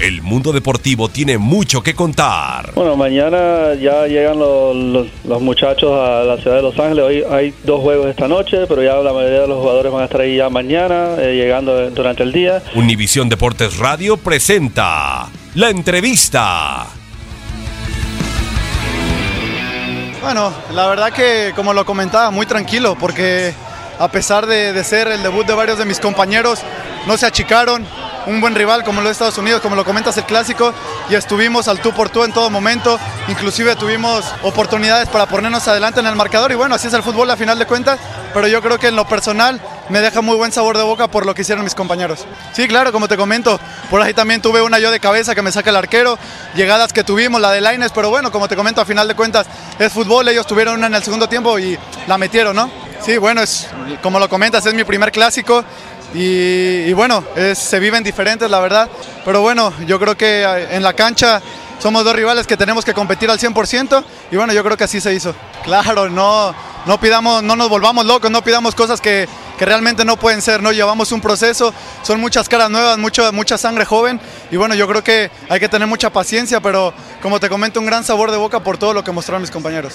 El mundo deportivo tiene mucho que contar. Bueno, mañana ya llegan los, los- los muchachos a la ciudad de Los Ángeles. Hoy hay dos juegos esta noche, pero ya la mayoría de los jugadores van a estar ahí ya mañana, eh, llegando durante el día. Univisión Deportes Radio presenta la entrevista. Bueno, la verdad que como lo comentaba, muy tranquilo porque a pesar de, de ser el debut de varios de mis compañeros, no se achicaron. Un buen rival como lo es Estados Unidos, como lo comentas el clásico, y estuvimos al tú por tú en todo momento. Inclusive tuvimos oportunidades para ponernos adelante en el marcador y bueno, así es el fútbol a final de cuentas, pero yo creo que en lo personal me deja muy buen sabor de boca por lo que hicieron mis compañeros. Sí, claro, como te comento, por ahí también tuve una yo de cabeza que me saca el arquero, llegadas que tuvimos, la de Laines, pero bueno, como te comento, a final de cuentas es fútbol, ellos tuvieron una en el segundo tiempo y la metieron, ¿no? Sí, bueno, es, como lo comentas, es mi primer clásico y, bueno, es- se viven diferentes, la verdad, pero bueno, yo creo que eh, en la cancha somos dos rivales que tenemos que competir al 100% y bueno, yo creo que así se hizo. Claro, no, no pidamos, no nos volvamos locos, no pidamos cosas que, que realmente no pueden ser, no llevamos un proceso, son muchas caras nuevas, mucho, mucha sangre joven y bueno, yo creo que hay que tener mucha paciencia, pero como te comento, un gran sabor de boca por todo lo que mostraron mis compañeros.